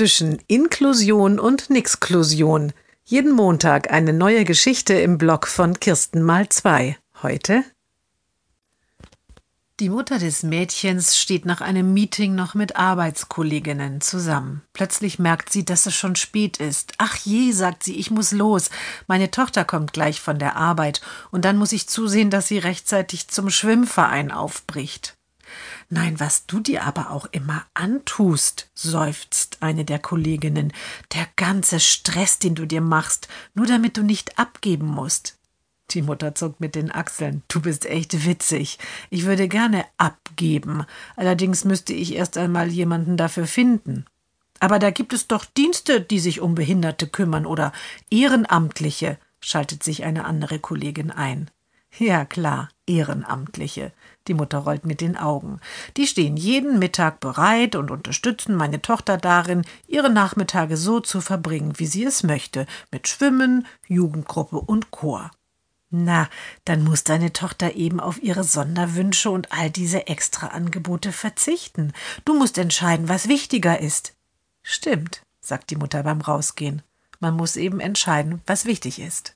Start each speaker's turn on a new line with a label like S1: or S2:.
S1: zwischen Inklusion und Nixklusion. Jeden Montag eine neue Geschichte im Blog von Kirsten mal zwei. Heute die Mutter des Mädchens steht nach einem Meeting noch mit Arbeitskolleginnen zusammen. Plötzlich merkt sie, dass es schon spät ist. Ach je, sagt sie, ich muss los. Meine Tochter kommt gleich von der Arbeit, und dann muss ich zusehen, dass sie rechtzeitig zum Schwimmverein aufbricht. Nein, was du dir aber auch immer antust, seufzt eine der Kolleginnen. Der ganze Stress, den du dir machst, nur damit du nicht abgeben musst. Die Mutter zuckt mit den Achseln. Du bist echt witzig. Ich würde gerne abgeben. Allerdings müsste ich erst einmal jemanden dafür finden. Aber da gibt es doch Dienste, die sich um Behinderte kümmern oder Ehrenamtliche, schaltet sich eine andere Kollegin ein. Ja klar, Ehrenamtliche. Die Mutter rollt mit den Augen. Die stehen jeden Mittag bereit und unterstützen meine Tochter darin, ihre Nachmittage so zu verbringen, wie sie es möchte, mit Schwimmen, Jugendgruppe und Chor. Na, dann muss deine Tochter eben auf ihre Sonderwünsche und all diese Extraangebote verzichten. Du musst entscheiden, was wichtiger ist. Stimmt, sagt die Mutter beim Rausgehen. Man muss eben entscheiden, was wichtig ist.